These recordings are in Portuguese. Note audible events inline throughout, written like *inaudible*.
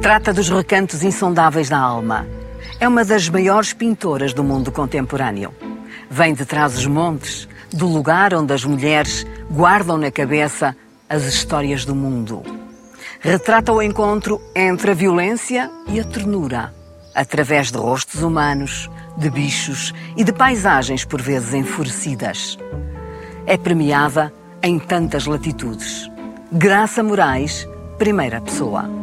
Trata dos recantos insondáveis da alma. É uma das maiores pintoras do mundo contemporâneo. Vem de trás os montes, do lugar onde as mulheres guardam na cabeça as histórias do mundo. Retrata o encontro entre a violência e a ternura, através de rostos humanos, de bichos e de paisagens por vezes enfurecidas. É premiada em tantas latitudes. Graça Moraes, primeira pessoa.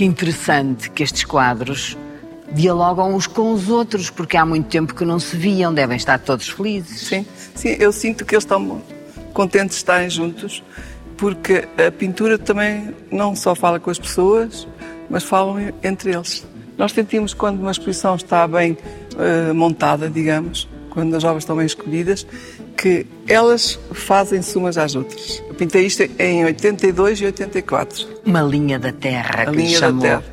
Que interessante que estes quadros dialogam uns com os outros, porque há muito tempo que não se viam, devem estar todos felizes. Sim, sim, eu sinto que eles estão contentes de estarem juntos, porque a pintura também não só fala com as pessoas, mas falam entre eles. Nós sentimos quando uma exposição está bem uh, montada, digamos, quando as obras estão bem escolhidas, que elas fazem-se umas às outras. Eu pintei isto em 82 e 84. Uma linha da terra A que linha lhe da chamou. terra.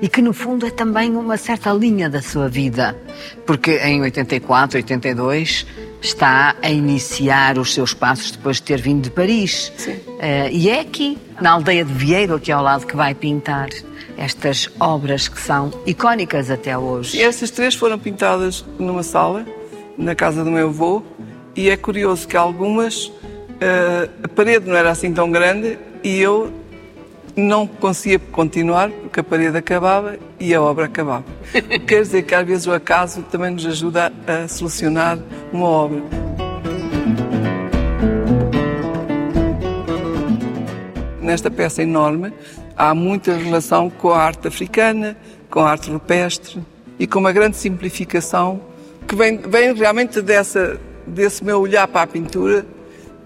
E que no fundo é também uma certa linha da sua vida, porque em 84, 82 está a iniciar os seus passos depois de ter vindo de Paris. Sim. Eh, e é aqui, na aldeia de Vieiro, aqui ao lado, que vai pintar estas obras que são icónicas até hoje. E estas três foram pintadas numa sala, na casa do meu avô, e é curioso que algumas, eh, a parede não era assim tão grande e eu não conseguia continuar porque a parede acabava e a obra acabava. *laughs* Quer dizer que às vezes o acaso também nos ajuda a solucionar uma obra. Nesta peça enorme há muita relação com a arte africana, com a arte rupestre e com uma grande simplificação que vem, vem realmente dessa, desse meu olhar para a pintura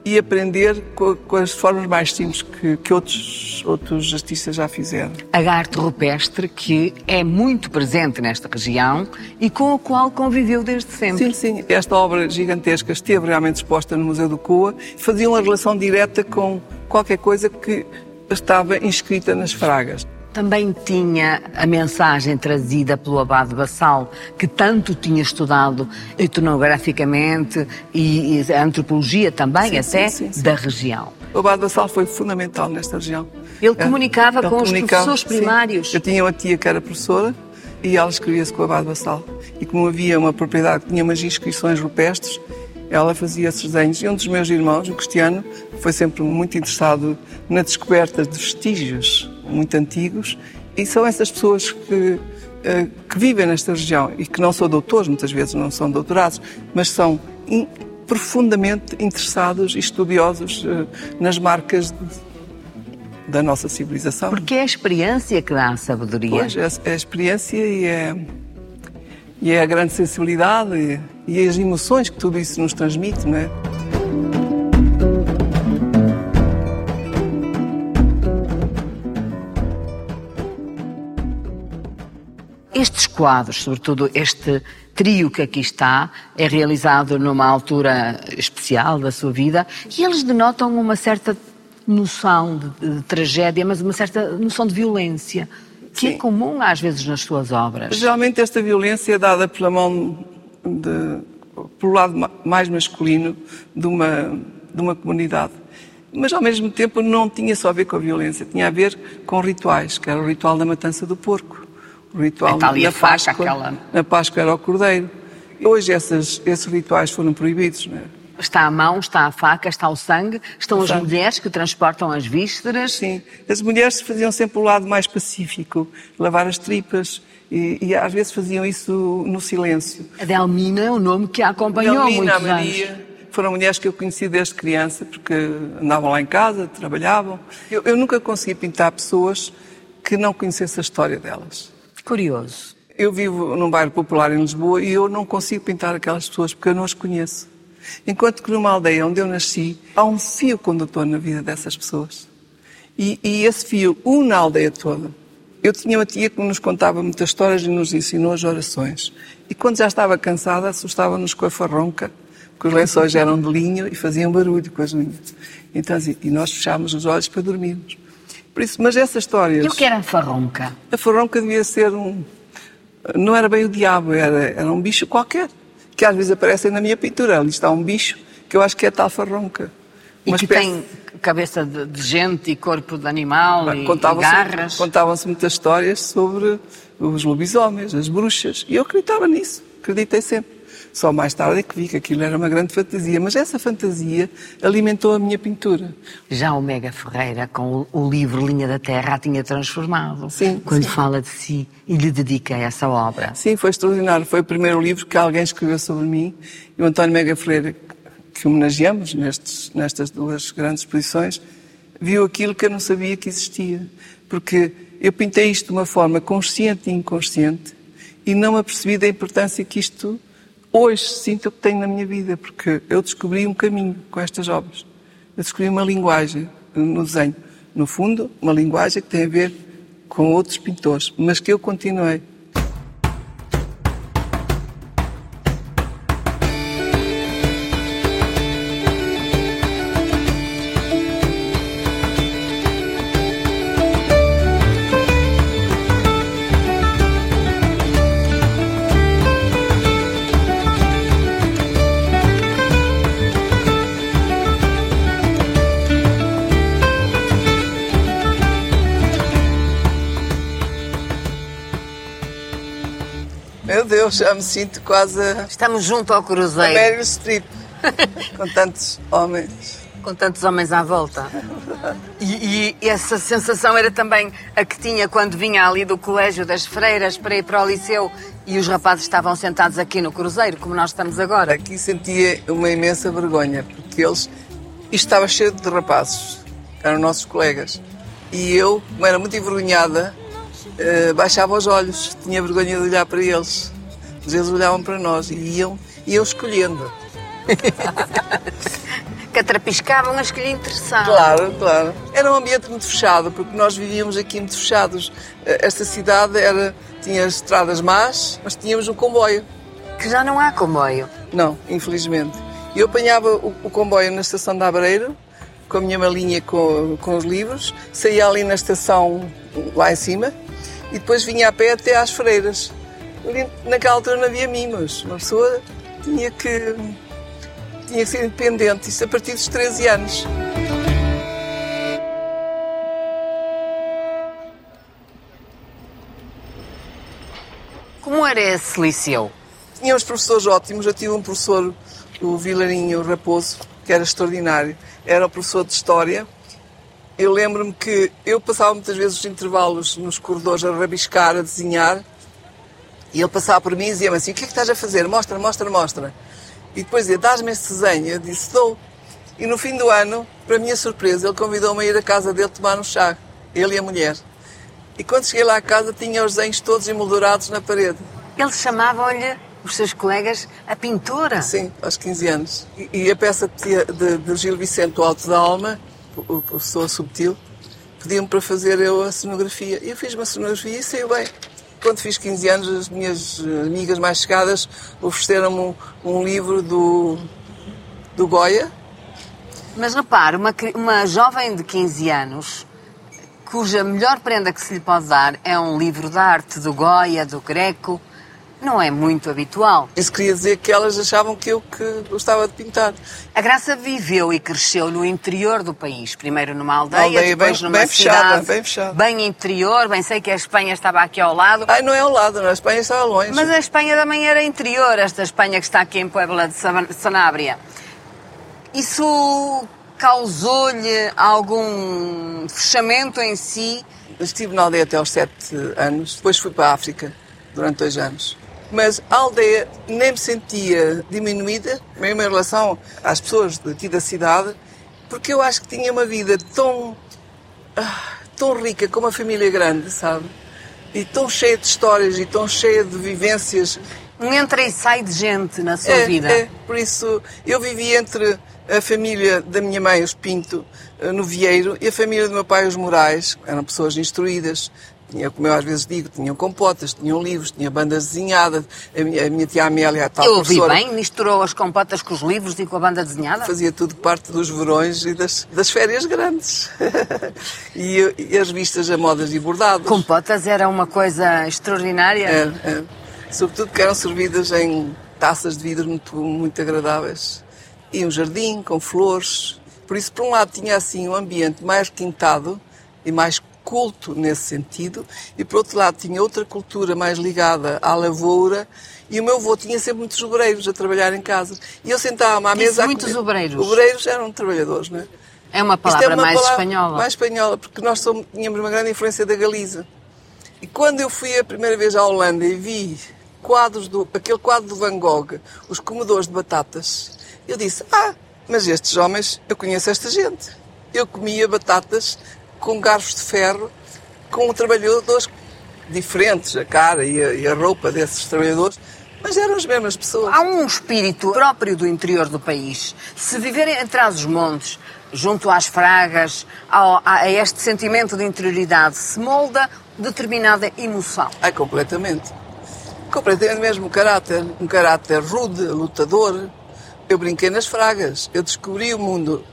e aprender co- com, as formas mais simples que, que outros, outros artistas já fizeram. A arte rupestre que é muito presente nesta região e com a qual conviveu desde sempre. Sim, sim. Esta obra gigantesca esteve realmente exposta no Museu do Coa. Fazia uma relação direta com qualquer coisa que estava inscrita nas fragas. Também tinha a mensagem trazida pelo Abade Bassal, que tanto tinha estudado etnograficamente e, e a antropologia também, Sim, até, sim, sim, da região. O Abade Bassal foi fundamental nesta região. Ele comunicava Ele com os professores primários. Eu tinha uma tia que era professora e ela escrevia-se com o Abade Bassal. E como havia uma propriedade que tinha umas inscrições rupestres, ela fazia esses desenhos. E um dos meus irmãos, o Cristiano, foi sempre muito interessado na descoberta de vestígios muito antigos. E são essas pessoas que, eh, que vivem nesta região e que não são doutores, muitas vezes não são doutorados, mas são in- profundamente interessados e estudiosos eh, nas marcas de- da nossa civilização. Porque é a experiência que dá a sabedoria. Pois, é a, a experiência e é, e é a grande sensibilidade e, e as emoções que tudo isso nos transmite, não é? Estes quadros, sobretudo este trio que aqui está, é realizado numa altura especial da sua vida e eles denotam uma certa noção de, de tragédia, mas uma certa noção de violência, que é Sim. comum às vezes nas suas obras. Geralmente esta violência é dada pela mão de, pelo lado ma- mais masculino de uma, de uma comunidade. Mas ao mesmo tempo não tinha só a ver com a violência, tinha a ver com rituais, que era o ritual da matança do porco. Ritual a faca, Páscoa. aquela- Na Páscoa era o cordeiro. Hoje essas, esses rituais foram proibidos, não é? Está a mão, está a faca, está o sangue, estão O as sangue. mulheres que transportam as vísceras. Sim, as mulheres faziam sempre o lado mais pacífico, lavar as tripas, e, e às vezes faziam isso no silêncio. A Delmina é o nome que a acompanhou há Delmina, muitos Maria, anos. foram mulheres que eu conheci desde criança, porque andavam lá em casa, trabalhavam. Eu, eu nunca consegui pintar pessoas que não conhecesse a história delas. Curioso. Eu vivo num bairro popular em Lisboa e eu não consigo pintar aquelas pessoas porque eu não as conheço. Enquanto que numa aldeia onde eu nasci, há um fio condutor na vida dessas pessoas. E, e esse fio une a aldeia toda. Eu tinha uma tia que nos contava muitas histórias e nos ensinou as orações. E quando já estava cansada, assustava-nos com a farronca, porque os lençóis eram de linho e faziam barulho com as unhas. Então, assim, e nós fechávamos os olhos para dormirmos. Por isso, mas essas histórias... E o que era a farronca? A farronca devia ser um... Não era bem o diabo, era, era um bicho qualquer, que às vezes aparece na minha pintura. Ali está um bicho que eu acho que é tal farronca. E que espécie... tem cabeça de, de, gente e corpo de animal e, e garras. Contavam-se muitas histórias sobre os lobisomens, as bruxas. E eu acreditava nisso, acreditei sempre. Só mais tarde é que vi que aquilo era uma grande fantasia, mas essa fantasia alimentou a minha pintura. Já o Mega Ferreira, com o livro Linha da Terra, a tinha transformado. Sim. Quando sim. fala de si e lhe dedica essa obra. Sim, foi extraordinário. Foi o primeiro livro que alguém escreveu sobre mim. E o António Mega Ferreira, que homenageamos nestes, nestas duas grandes exposições, viu aquilo que eu não sabia que existia. Porque eu pintei isto de uma forma consciente e inconsciente e não apercebi da importância que isto hoje sinto que tenho na minha vida, porque eu descobri um caminho com estas obras. Eu descobri uma linguagem no desenho. No fundo, uma linguagem que tem a ver com outros pintores, mas que eu continuei. Deus, já me sinto quase. Estamos junto ao Cruzeiro. A Meryl Streep, com tantos homens. Com tantos homens à volta. E, e, essa sensação era também a que tinha quando vinha ali do Colégio das Freiras para ir para o Liceu e os rapazes estavam sentados aqui no Cruzeiro, como nós estamos agora. Aqui sentia uma imensa vergonha, porque eles... Isto estava cheio de rapazes, eram nossos colegas. E eu, como era muito envergonhada, Uh, baixava os olhos, tinha vergonha de olhar para eles. Mas eles olhavam para nós e iam, iam escolhendo. *laughs* Catrapiscavam as que lhe interessavam. Claro, claro. Era um ambiente muito fechado, porque nós vivíamos aqui muito fechados. Eh, esta cidade era, tinha estradas más, mas tínhamos um comboio. Que já não há comboio. Não, infelizmente. Eu apanhava o, o comboio na estação da Abreiro, com a minha malinha com, com os livros, saía ali na estação lá em cima, e depois vinha a pé até às freiras. Naquela altura não havia mimos, uma pessoa tinha que, tinha que ser independente, isso a partir dos 13 anos. Como era esse liceu? Tínhamos professores ótimos, eu tive um professor, o Vilarinho Raposo, que era extraordinário. Era o professor de História, eu lembro-me que eu passava muitas vezes os intervalos nos corredores a rabiscar, a desenhar, e ele passava por mim e dizia-me assim: O que é que estás a fazer? Mostra, mostra, mostra. E depois dizia: Dás-me este desenho? Eu disse: Dou. E no fim do ano, para minha surpresa, ele convidou-me a ir à casa dele tomar um chá, ele e a mulher. E quando cheguei lá à casa, tinha os desenhos todos emoldurados na parede. Eles chamavam-lhe, os seus colegas, a pintora? Sim, aos 15 anos. E, e a peça de, de, de Gil Vicente, O Alto da Alma, o professor Subtil, pediu-me para fazer eu a cenografia. E eu fiz uma cenografia e saiu bem. Quando fiz 15 anos, as minhas amigas mais chegadas ofereceram-me um, um, livro do, do Goya. Mas repare, uma, uma jovem de 15 anos, cuja melhor prenda que se lhe pode dar é um livro de arte do Goya, do Greco, não é muito habitual. Isso queria dizer que elas achavam que eu que gostava de pintar. A Graça viveu e cresceu no interior do país. Primeiro numa aldeia, aldeia depois bem, numa bem cidade fechada, bem, fechada. bem interior. Bem sei que a Espanha estava aqui ao lado. Ai, não é ao lado, não. a Espanha estava longe. Mas a Espanha também era interior, esta Espanha que está aqui em Puebla de Sanabria. Isso causou-lhe algum fechamento em si? Estive na aldeia até aos sete anos, depois fui para a África durante dois anos. Mas a aldeia nem me sentia diminuída, mesmo em relação às pessoas daqui da cidade, porque eu acho que tinha uma vida tão, ah, tão rica, com uma família grande, sabe? E tão cheia de histórias e tão cheia de vivências. Um entra e sai de gente na sua é, vida. É, por isso eu vivi entre a família da minha mãe, os Pinto, eh, no Vieiro, e a família do meu pai, os Moraes, eram pessoas instruídas, tinha, como eu às vezes digo, tinham compotas, tinham livros, tinha bandas desenhadas. A minha, a minha tia Amélia, a tal Eu ouvi professora... bem, misturou as compotas com os livros e com a banda desenhada? Fazia tudo parte dos verões e das, das férias grandes. *laughs* e, e, as vistas a modas e bordados. Compotas era uma coisa extraordinária? É, é. Sobretudo que eram servidas em taças de vidro muito, muito agradáveis. E um jardim com flores. Por isso, por um lado, tinha assim um ambiente mais quintado e mais culto nesse sentido, e por outro lado tinha outra cultura mais ligada à lavoura, e o meu avô tinha sempre muitos obreiros a trabalhar em casa. E eu sentava-me à mesa... muitos comer. obreiros? Obreiros eram trabalhadores, não é? É uma palavra é uma mais palavra espanhola. Mais espanhola, porque nós somos, tínhamos uma grande influência da Galiza. E quando eu fui a primeira vez à Holanda e vi quadros do, aquele quadro do Van Gogh, os comedores de batatas, eu disse, ah, mas estes homens, eu conheço esta gente. Eu comia batatas com garfos de ferro, com trabalhadores diferentes, a cara e a, e a roupa desses trabalhadores, mas eram as mesmas pessoas. Há um espírito próprio do interior do país. Se viverem atrás dos montes, junto às fragas, ao, a este sentimento de interioridade, se molda determinada emoção. É completamente. Completamente mesmo um caráter, um caráter rude, lutador. Eu brinquei nas fragas, eu descobri o mundo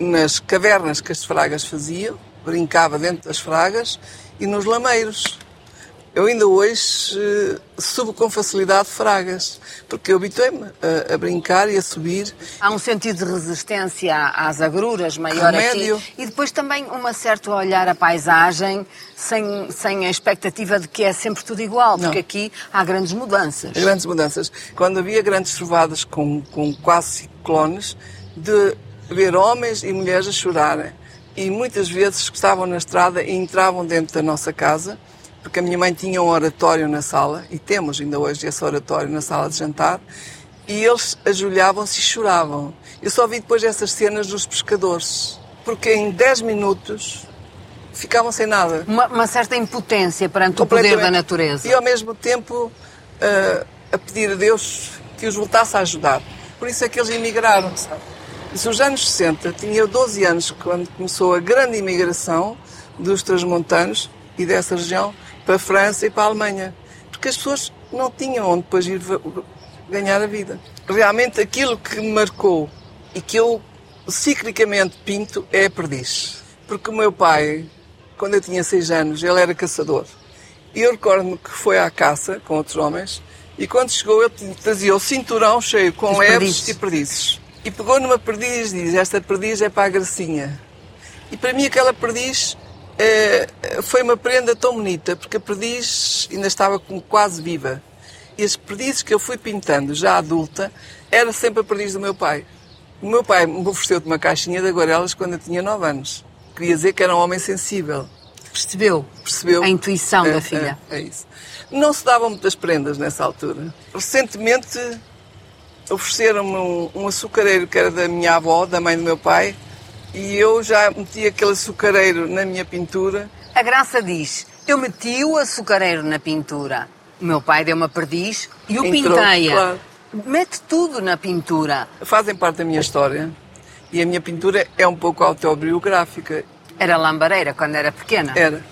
nas cavernas que as fragas faziam, brincava dentro das fragas e nos lameiros. Eu ainda hoje uh, subo com facilidade fragas, porque eu habituei-me a, a, brincar e a subir. Há um sentido de resistência às agruras maior Remédio. aqui. E depois também uma certa olhar a paisagem sem, sem a expectativa de que é sempre tudo igual, porque Não. aqui há grandes mudanças. Grandes mudanças. Quando havia grandes trovadas com, com quase ciclones, de ver homens e mulheres a chorarem. E muitas vezes estavam na estrada e entravam dentro da nossa casa, porque a minha mãe tinha um oratório na sala, e temos ainda hoje esse oratório na sala de jantar, e eles ajoelhavam-se e choravam. Eu só vi depois essas cenas dos pescadores, porque em 10 minutos ficavam sem nada. Uma, uma certa impotência perante o poder da natureza. E ao mesmo tempo uh, a pedir a Deus que os voltasse a ajudar. Por isso é que eles emigraram, sabe? Isso nos anos 60, tinha 12 anos quando começou a grande imigração dos transmontanos e dessa região para a França e para a Alemanha. Porque as pessoas não tinham onde depois ir ganhar a vida. Realmente aquilo que me marcou e que eu ciclicamente pinto é a perdiz. Porque o meu pai, quando eu tinha 6 anos, ele era caçador. E eu recordo-me que foi à caça com outros homens e quando chegou ele trazia o cinturão cheio com leves e perdizes e pegou numa perdiz e diz: Esta perdiz é para a Gracinha. E para mim, aquela perdiz é, foi uma prenda tão bonita, porque a perdiz ainda estava quase viva. E as perdizes que eu fui pintando, já adulta, era sempre a perdiz do meu pai. O meu pai me ofereceu-te uma caixinha de aguarelas quando eu tinha 9 anos. Queria dizer que era um homem sensível. Percebeu? Percebeu. A intuição é, da filha. É, é isso. Não se davam muitas prendas nessa altura. Recentemente ofereceram-me um, um, açucareiro que era da minha avó, da mãe do meu pai, e eu já meti aquele açucareiro na minha pintura. A Graça diz: Eu meti o açucareiro na pintura. O meu pai deu uma perdiz e o pinteia. Claro. Mete tudo na pintura. Fazem parte da minha história. E a minha pintura é um pouco autobiográfica. Era lambareira quando era pequena? Era.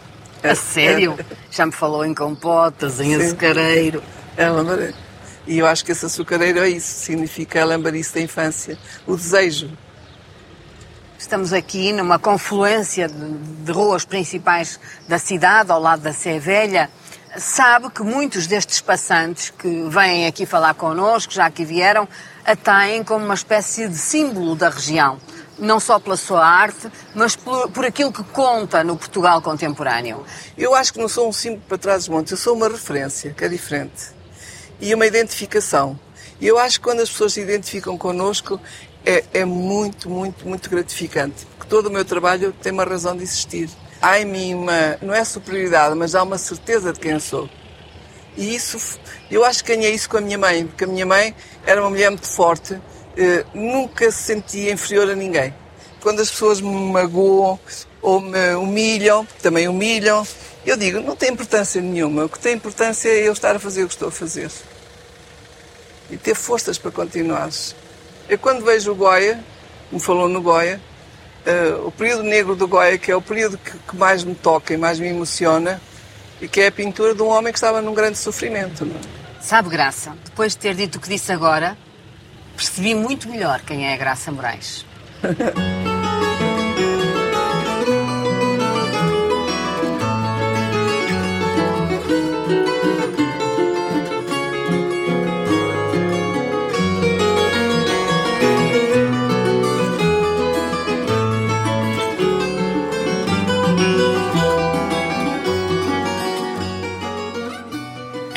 era. A sério? Era. Já me falou em compotas, em Sim. açucareiro. Era lambareira. E eu acho que esse açucareiro é isso, significa a lambarice da infância, o desejo. Estamos aqui numa confluência de, ruas principais da cidade, ao lado da Sé Velha. Sabe que muitos destes passantes que vêm aqui falar connosco, já aqui vieram, a têm como uma espécie de símbolo da região. Não só pela sua arte, mas por, por aquilo que conta no Portugal contemporâneo. Eu acho que não sou um símbolo para trás dos montes, eu sou uma referência, que é diferente e uma identificação. E eu acho que quando as pessoas se identificam connosco é, é muito, muito, muito gratificante, porque todo o meu trabalho tem uma razão de existir. Há em mim uma, não é superioridade, mas há uma certeza de quem eu sou. E isso, eu acho que ganhei isso com a minha mãe, porque a minha mãe era uma mulher muito forte, eh, nunca se sentia inferior a ninguém. Quando as pessoas me magoam ou me humilham, também humilham, eu digo, não tem importância nenhuma. O que tem importância é eu estar a fazer o que estou a fazer. E ter forças para continuar. Eu quando vejo o Goya, me falou no Goya, uh, o período negro do Goya, que é o período que, que, mais me toca e mais me emociona, e que é a pintura de um homem que estava num grande sofrimento. Não? É? Sabe, Graça, depois de ter dito o que disse agora, percebi muito melhor quem é a Graça Moraes. *laughs*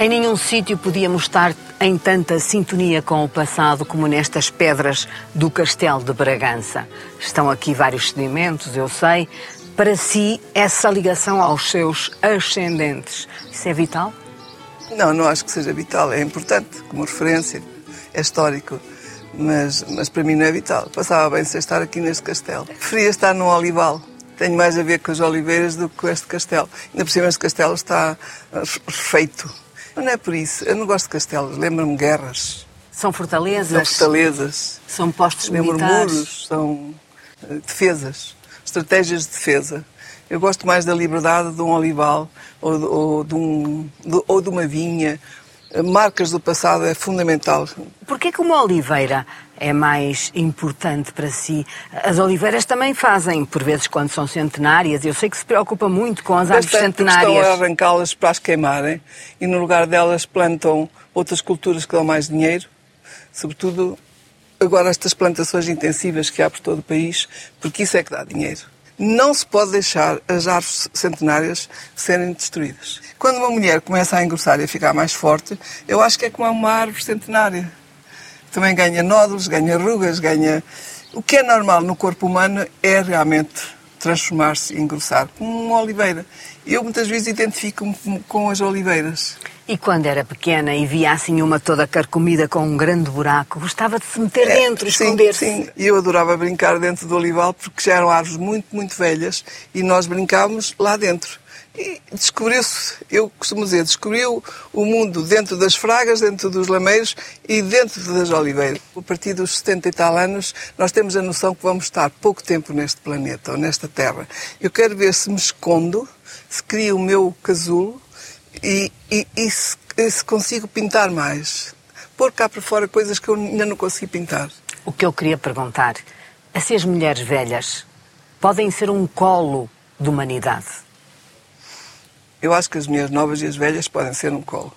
Em nenhum sítio podíamos estar em tanta sintonia com o passado como nestas pedras do Castelo de Bragança. Estão aqui vários sedimentos, eu sei. Para si, essa ligação aos seus ascendentes, isso é vital? Não, não acho que seja vital. É importante como referência, é histórico. Mas, mas para mim não é vital. Passava bem sem estar aqui neste castelo. Preferia estar num olival tenho mais a ver com as oliveiras do que com este castelo. Ainda por cima este castelo está feito mas não é por isso. Eu não gosto de castelos. Lembro-me guerras. São fortalezas? São fortalezas. São postos Lembro militares? muros. São eh, defesas. Estratégias de defesa. Eu gosto mais da liberdade de um olival ou, ou, de, um, de, ou de uma vinha. Marcas do passado é fundamental. Porquê que uma oliveira é mais importante para si? As oliveiras também fazem, por vezes, quando são centenárias. Eu sei que se preocupa muito com as árvores centenárias. Estão a arrancá-las para as queimarem e, no lugar delas, plantam outras culturas que dão mais dinheiro. Sobretudo, agora, estas plantações intensivas que há por todo o país, porque isso é que dá dinheiro. Não se pode deixar as árvores centenárias serem destruídas. Quando uma mulher começa a engrossar e a ficar mais forte, eu acho que é como uma árvore centenária também ganha nódulos, ganha rugas, ganha. O que é normal no corpo humano é realmente transformar-se e engrossar, como uma oliveira. Eu muitas vezes identifico-me com as oliveiras. E quando era pequena e via assim uma toda carcomida com um grande buraco, gostava de se meter é, dentro, esconder-se? Sim, sim. Eu adorava brincar dentro do olival porque já eram árvores muito, muito velhas e nós brincávamos lá dentro. E descobriu-se, eu costumo dizer, descobriu o mundo dentro das fragas, dentro dos lameiros e dentro das oliveiras. A partir dos 70 e tal anos, nós temos a noção que vamos estar pouco tempo neste planeta ou nesta Terra. Eu quero ver se me escondo, se crio o meu casulo e, e, e se, se consigo pintar mais. Pôr cá para fora coisas que eu ainda não consegui pintar. O que eu queria perguntar é se as mulheres velhas podem ser um colo de humanidade. Eu acho que as mulheres novas e as velhas podem ser um colo.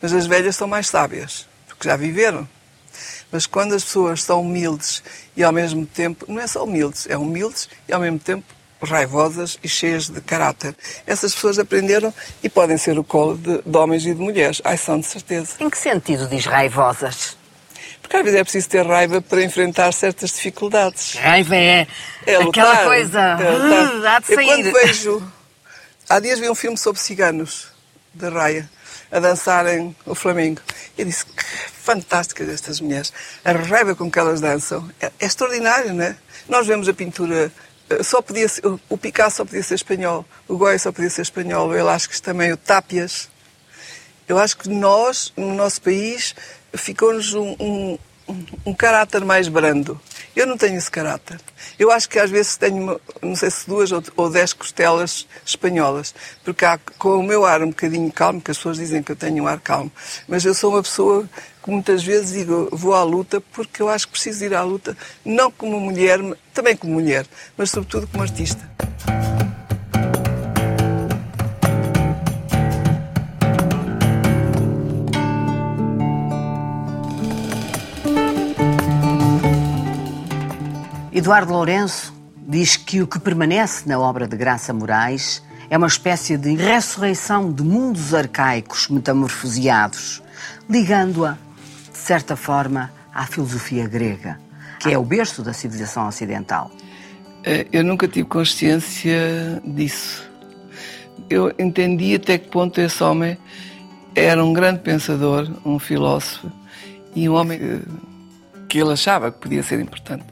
Mas as velhas são mais sábias, porque já viveram. Mas quando as pessoas são humildes e ao mesmo tempo, não é só humildes, é humildes e ao mesmo tempo raivosas e cheias de caráter. Essas pessoas aprenderam e podem ser o colo de, de homens e de mulheres. Ai, são de certeza. Em que sentido diz raivosas? Porque às vezes é preciso ter raiva para enfrentar certas dificuldades. Raiva é, é lutar, aquela coisa. É lutar. *laughs* Há de sair. Eu quando vejo Há dias vi um filme sobre ciganos, de Raya, a dançarem o Flamengo. Eu disse, que fantásticas estas mulheres. A raiva com que elas dançam é, é extraordinário, não é? Nós vemos a pintura, eh, só podia ser, o Picasso só podia ser espanhol, o Goya só podia ser espanhol, o Velázquez também, o Tápias. Eu acho que nós, no nosso país, ficou-nos um, um, um caráter mais brando. Eu não tenho esse caráter. Eu acho que às vezes tenho, não sei se duas ou dez costelas espanholas, porque há, com o meu ar um bocadinho calmo, que as pessoas dizem que eu tenho um ar calmo, mas eu sou uma pessoa que muitas vezes digo, vou à luta porque eu acho que preciso ir à luta, não como mulher, também como mulher, mas sobretudo como artista. Eduardo Lourenço diz que o que permanece na obra de Graça Moraes é uma espécie de ressurreição de mundos arcaicos metamorfoseados, ligando-a, de certa forma, à filosofia grega, que é o berço da civilização ocidental. Eh, eu nunca tive consciência disso. Eu entendi até que ponto esse homem era um grande pensador, um filósofo e um homem que, que ele achava que podia ser importante.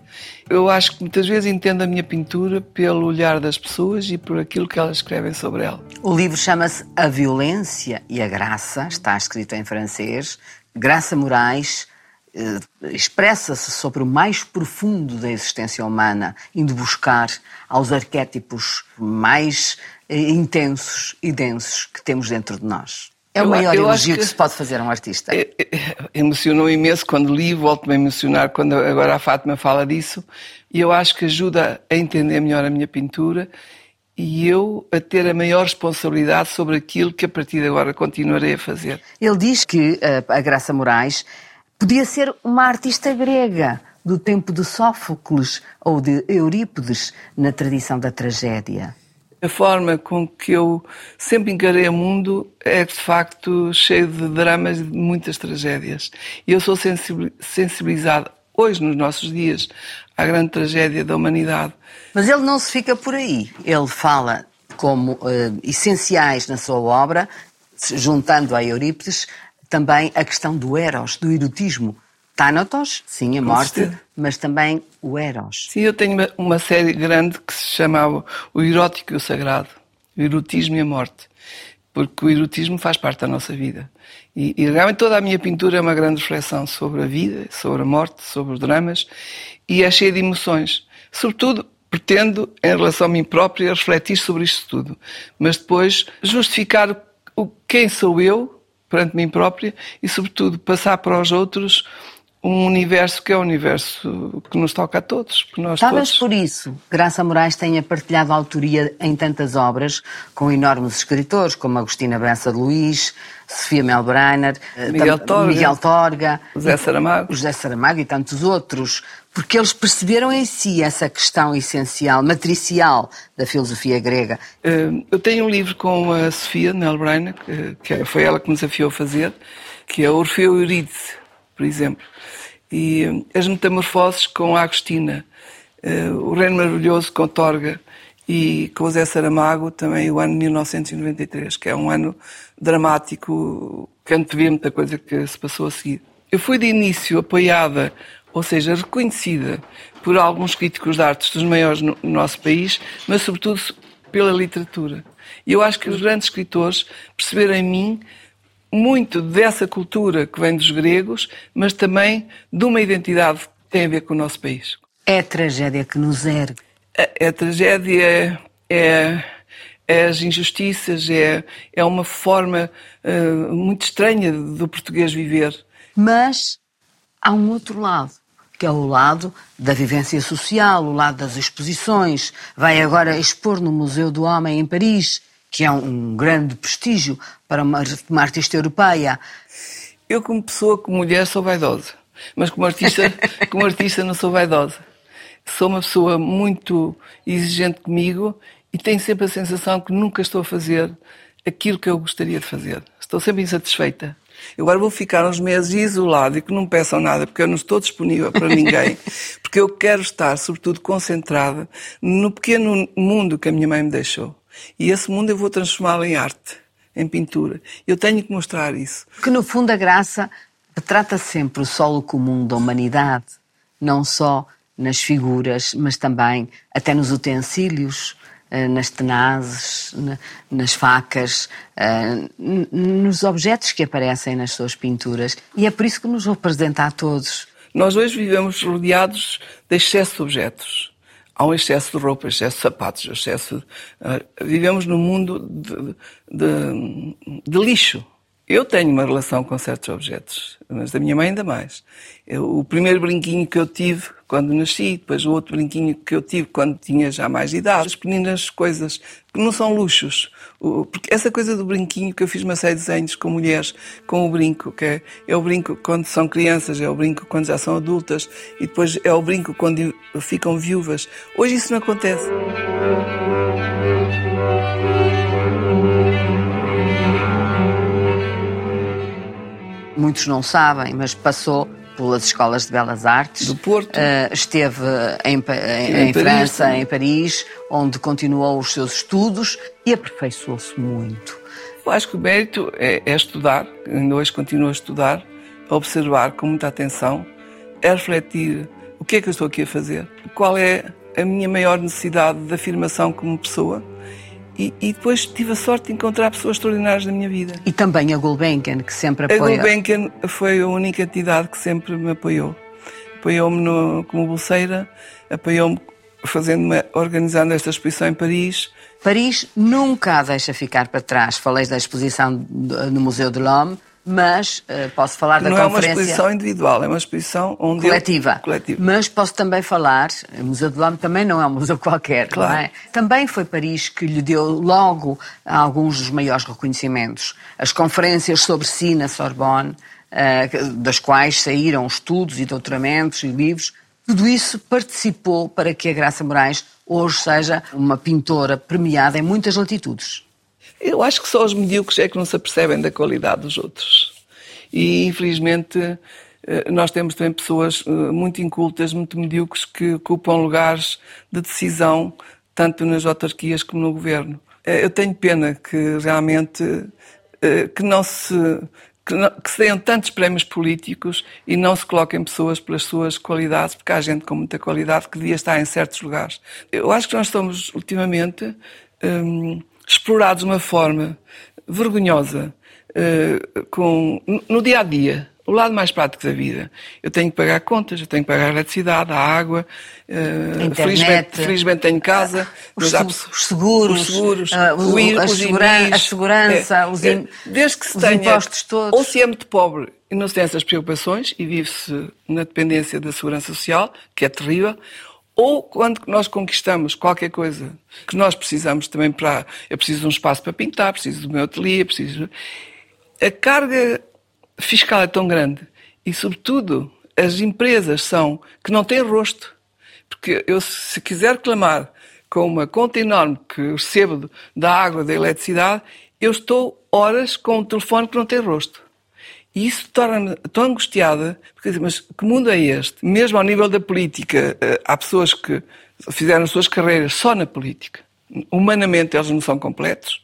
Eu acho que muitas vezes entendo a minha pintura pelo olhar das pessoas e por aquilo que elas escrevem sobre ela. O livro chama-se A Violência e a Graça, está escrito em francês. Graça Moraes eh, expressa-se sobre o mais profundo da existência humana, indo buscar aos arquétipos mais eh, intensos e densos que temos dentro de nós. É o eu, maior eu elogio que, que, se pode fazer a um artista. Emocionou imenso quando li, volto-me a emocionar quando agora a Fátima fala disso, e eu acho que ajuda a entender melhor a minha pintura e eu a ter a maior responsabilidade sobre aquilo que a partir de agora continuarei a fazer. Ele diz que eh, a Graça Moraes podia ser uma artista grega do tempo de Sófocles ou de Eurípides na tradição da tragédia. A forma com que eu sempre encarei o mundo é, de facto, cheio de dramas e de muitas tragédias. E eu sou sensibilizado, hoje, nos nossos dias, à grande tragédia da humanidade. Mas ele não se fica por aí. Ele fala como uh, essenciais na sua obra, juntando a Eurípides, também a questão do eros, do erotismo. Thanatos, sim, a morte, mas também o Eros. Sim, eu tenho uma, série grande que se chama O Erótico e o Sagrado, o erotismo e a morte, porque o erotismo faz parte da nossa vida. E, e realmente toda a minha pintura é uma grande reflexão sobre a vida, sobre a morte, sobre os dramas, e é cheia de emoções. Sobretudo, pretendo, em relação a mim própria, refletir sobre isto tudo, mas depois justificar o quem sou eu perante mim própria e, sobretudo, passar para os outros um universo que é o um universo que nos toca a todos. Nós Talvez todos... por isso Graça Moraes tenha partilhado a autoria em tantas obras com enormes escritores como Agostina Bessa de Luís, Sofia Melbrenner, eh, Miguel Torga, Miguel Torga José Saramago. José Saramago e tantos outros, porque eles perceberam em si essa questão essencial, matricial da filosofia grega. Eh, eu tenho um livro com a Sofia Melbrenner, que foi ela que me desafiou a fazer, que é Orfeu Eurídice por exemplo. E hum, as metamorfoses com a Agostina, uh, o Reino Maravilhoso com Torga e com o Zé Saramago, também o ano 1993, que é um ano dramático, que antevê muita coisa que se passou a seguir. Eu fui de início apoiada, ou seja, reconhecida por alguns críticos de artes dos maiores no nosso país, mas sobretudo pela literatura. E eu acho que os grandes escritores perceberam em mim muito dessa cultura que vem dos gregos, mas também de uma identidade que tem a ver com o nosso país. É a tragédia que nos ergue. A, a tragédia é, é, as injustiças, é, é uma forma uh, muito estranha do português viver. Mas há um outro lado, que é o lado da vivência social, o lado das exposições. Vai agora expor no Museu do Homem em Paris que é um grande prestígio para uma, uma artista europeia. Eu, como pessoa, como mulher, sou vaidosa. Mas como artista, *laughs* como artista não sou vaidosa. Sou uma pessoa muito exigente comigo e tenho sempre a sensação que nunca estou a fazer aquilo que eu gostaria de fazer. Estou sempre insatisfeita. Eu agora vou ficar uns meses isolado e que não me peçam nada, porque eu não estou disponível para ninguém, *laughs* porque eu quero estar, sobretudo, concentrada no pequeno mundo que a minha mãe me deixou. E esse mundo eu vou transformá-lo em arte, em pintura. Eu tenho que mostrar isso. Porque, no fundo, a graça retrata sempre o solo comum da humanidade, não só nas figuras, mas também até nos utensílios, eh, nas tenazes, nas facas, eh, nos objetos que aparecem nas suas pinturas. E é por isso que nos representa a todos. Nós hoje vivemos rodeados de excesso de objetos há um excesso de roupa, excesso de sapatos, excesso. Uh, vivemos num mundo de, de, de, lixo. Eu tenho uma relação com certos objetos, mas da minha mãe ainda mais. Eu, o primeiro brinquinho que eu tive quando nasci, depois o outro brinquinho que eu tive quando tinha já mais idade, as pequenas coisas que não são luxos. Porque essa coisa do brinquinho que eu fiz uma série de desenhos com mulheres, com o brinco, que é, é o brinco quando são crianças, é o brinco quando já são adultas e depois é o brinco quando ficam viúvas. Hoje isso não acontece. Muitos não sabem, mas passou pelas escolas de belas artes. Do Porto. Uh, esteve em, em, em França, em Paris, onde continuou os seus estudos e aperfeiçoou-se muito. Eu acho que o mérito é, é estudar, ainda hoje continuo a estudar, a observar com muita atenção, a refletir o que é que eu estou aqui a fazer, qual é a minha maior necessidade de afirmação como pessoa. E, e, depois tive a sorte de encontrar pessoas extraordinárias na minha vida. E também a Gulbenkian, que sempre apoia. A Gulbenkian foi a única entidade que sempre me apoiou. Apoiou-me como bolseira, apoiou-me fazendo organizando esta exposição em Paris. Paris nunca a deixa ficar para trás. Falei da exposição no Museu de l'Homme, mas uh, posso falar da não conferência... Não é uma exposição individual, é uma exposição onde coletiva. Eu... coletiva. Mas posso também falar, o Museu de l'Homme também não é um museu *laughs* qualquer, claro. não é? Também foi Paris que lhe deu logo alguns dos maiores reconhecimentos. As conferências sobre si na Sorbonne, uh, das quais saíram estudos e doutoramentos e livros, tudo isso participou para que a Graça Moraes hoje seja uma pintora premiada em muitas latitudes. Eu acho que só os medíocres é que não se apercebem da qualidade dos outros. E, infelizmente, eh, nós temos também pessoas eh, muito incultas, muito medíocres, que ocupam lugares de decisão, tanto nas autarquias como no governo. Eh, eu tenho pena que realmente que não se que, não, que, se deem tantos prémios políticos e não se coloquem pessoas pelas suas qualidades, porque há gente com muita qualidade que devia estar em certos lugares. Eu acho que nós estamos, ultimamente, hum, explorados de uma forma vergonhosa uh, com, no dia a dia o lado mais prático da vida. Eu tenho que pagar contas, eu tenho que pagar a eletricidade, a água, uh, felizmente, felizmente tenho casa, os, os seguros, os seguros uh, o, o, a, segura, a, segurança, é, os, in, desde que se os tenha, impostos todos. Ou se é muito pobre e não se tem essas preocupações e vive-se na dependência da segurança social, que é terrível, ou quando nós conquistamos qualquer coisa que nós precisamos também para. Eu preciso de um espaço para pintar, preciso do meu ateliê, preciso. A carga fiscal é tão grande e, sobretudo, as empresas são que não têm rosto. Porque eu, se quiser reclamar com uma conta enorme que recebo da água, da eletricidade, eu estou horas com um telefone que não tem rosto. E isso torna-me tão angustiada, porque mas que mundo é este? Mesmo ao nível da política, eh, há pessoas que fizeram suas carreiras só na política. Humanamente eles não são completos.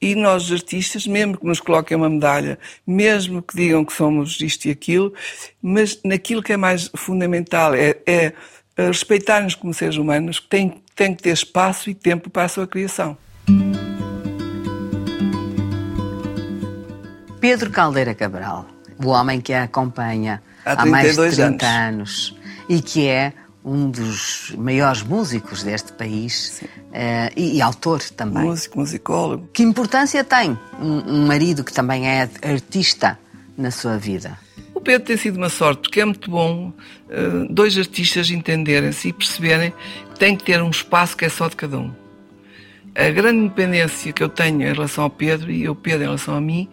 E nós, artistas, mesmo que nos coloquem uma medalha, mesmo que digam que somos isto e aquilo, mas naquilo que é mais fundamental é, é respeitar-nos como seres humanos, que têm, têm que ter espaço e tempo para a sua criação. Pedro Caldeira Cabral, o homem que a acompanha há, há mais de 30 anos. anos e que é um dos maiores músicos deste país uh, e, e, autor também. Músico, musicólogo. Que importância tem um, um, marido que também é artista na sua vida? O Pedro tem sido uma sorte, porque é muito bom uh, dois artistas entenderem-se e perceberem que tem que ter um espaço que é só de cada um. A grande independência que eu tenho em relação ao Pedro e o Pedro em relação a mim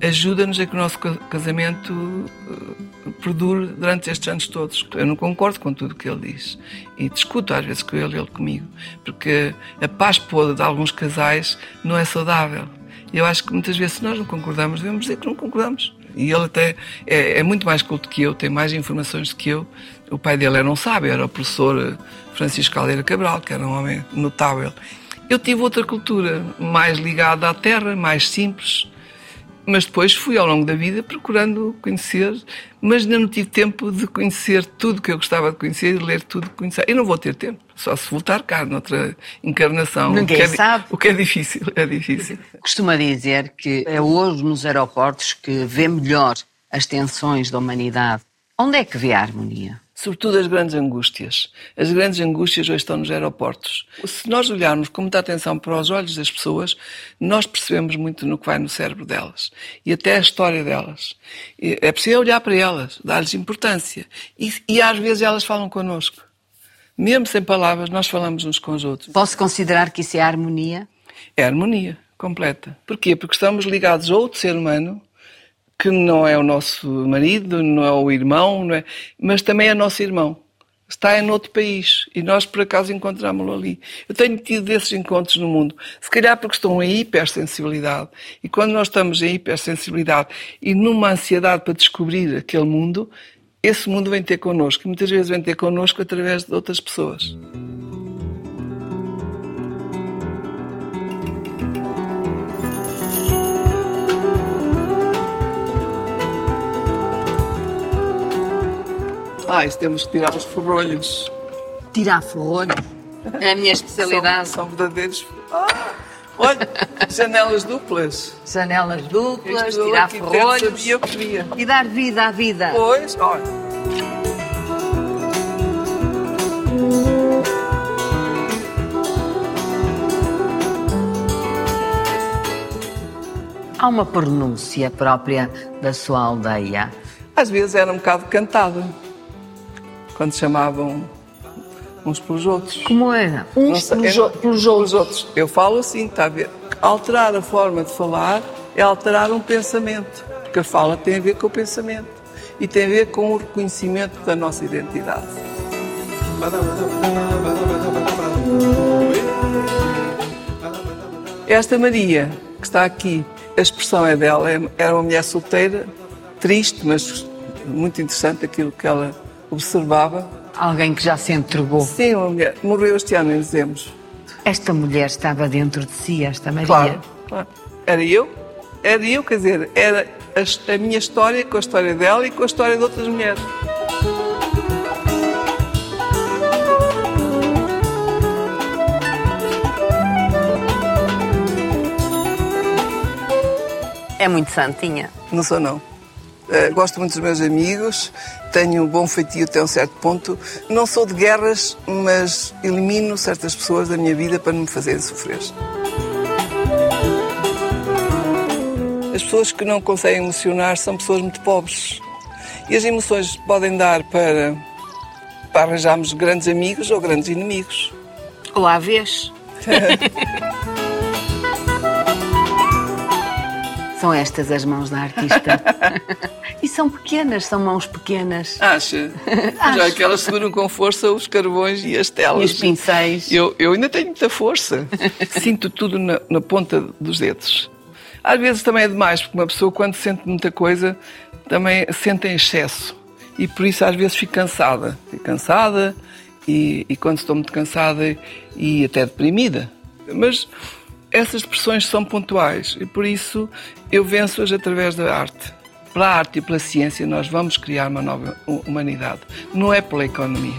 ajuda-nos a que o nosso casamento uh, perdure durante estes anos todos. Eu não concordo com tudo o que ele diz e discuto às vezes com ele, ele comigo, porque a paz podre de alguns casais não é saudável. Eu acho que muitas vezes, se nós não concordamos, devemos dizer que não concordamos. E ele até é, é muito mais culto que eu, tem mais informações do que eu. O pai dele era um sábio, era o professor Francisco Caldeira Cabral, que era um homem notável. Eu tive outra cultura, mais ligada à terra, mais simples, mas depois fui ao longo da vida procurando conhecer, mas ainda não tive tempo de conhecer tudo que eu gostava de conhecer e ler tudo que conhecer. Eu não vou ter tempo, só se voltar cá noutra encarnação. Ninguém o é, sabe. O que é difícil, é difícil. Costuma dizer que é hoje nos aeroportos que vê melhor as tensões da humanidade. Onde é que vê a harmonia? Sobretudo as grandes angústias. As grandes angústias hoje estão nos aeroportos. Se nós olharmos com muita atenção para os olhos das pessoas, nós percebemos muito no que vai no cérebro delas e até a história delas. É preciso olhar para elas, dar-lhes importância. E, e às vezes elas falam connosco. Mesmo sem palavras, nós falamos uns com os outros. Posso considerar que isso é harmonia? É harmonia completa. Porquê? Porque estamos ligados a outro ser humano que não é o nosso marido, não é o irmão, não é, mas também é nosso irmão. Está em outro país e nós por acaso encontramos-lo ali. Eu tenho tido desses encontros no mundo, se calhar porque estão em hipersensibilidade. E quando nós estamos em hipersensibilidade e numa ansiedade para descobrir aquele mundo, esse mundo vem ter connosco. E muitas vezes vem ter connosco através de outras pessoas. Ah, isso temos que tirar os ferrolhos. Tirar ferrolhos? É a minha especialidade. São, são verdadeiros. Ah, olha, janelas duplas. Janelas duplas, Isto tirar ferrolhos. sabia o que queria. E dar vida à vida. Pois, olha. Há uma pronúncia própria da sua aldeia. Às vezes era um bocado cantada. Quando chamavam uns pelos outros. Como era? Não Uns sei, pelos, pelos pelos outros. outros. Eu falo assim, está a ver? Alterar a forma de falar é alterar um pensamento. Porque a fala tem a ver com o pensamento. E tem a ver com o reconhecimento da nossa identidade. Esta Maria, que está aqui, a expressão é dela, é- era uma mulher solteira, triste, mas muito interessante aquilo que ela observava. Alguém que já se entregou. Sim, uma mulher. Morreu este ano em dezembro. Esta mulher estava dentro de si, esta Maria. Claro, claro. Era eu, era eu, quer dizer, era a, a minha história com a história dela e com a história de outras mulheres. É muito santinha. Não sou, não. Eh, gosto muito dos meus amigos, tenho um bom feitio até um certo ponto. Não sou de guerras, mas elimino certas pessoas da minha vida para não me fazerem sofrer. As pessoas que não conseguem emocionar são pessoas muito pobres. E as emoções podem dar para, para arranjarmos grandes amigos ou grandes inimigos. Ou à vez. *laughs* São estas as mãos da artista. *laughs* e são pequenas, são mãos pequenas. Acha? *laughs* Já que elas seguram com força os carvões e as E telas. os pincéis. Eu, eu ainda tenho muita força. *laughs* Sinto tudo na, na ponta dos dedos. Às vezes também é demais, porque uma pessoa, quando sente muita coisa, também sente em excesso. E por isso, às vezes, fico cansada. Fico cansada e, e quando estou muito cansada e até deprimida. Mas essas depressões são pontuais e por isso eu venço-as através da arte. Pela arte e pela ciência, nós vamos criar uma nova humanidade. Não é pela economia.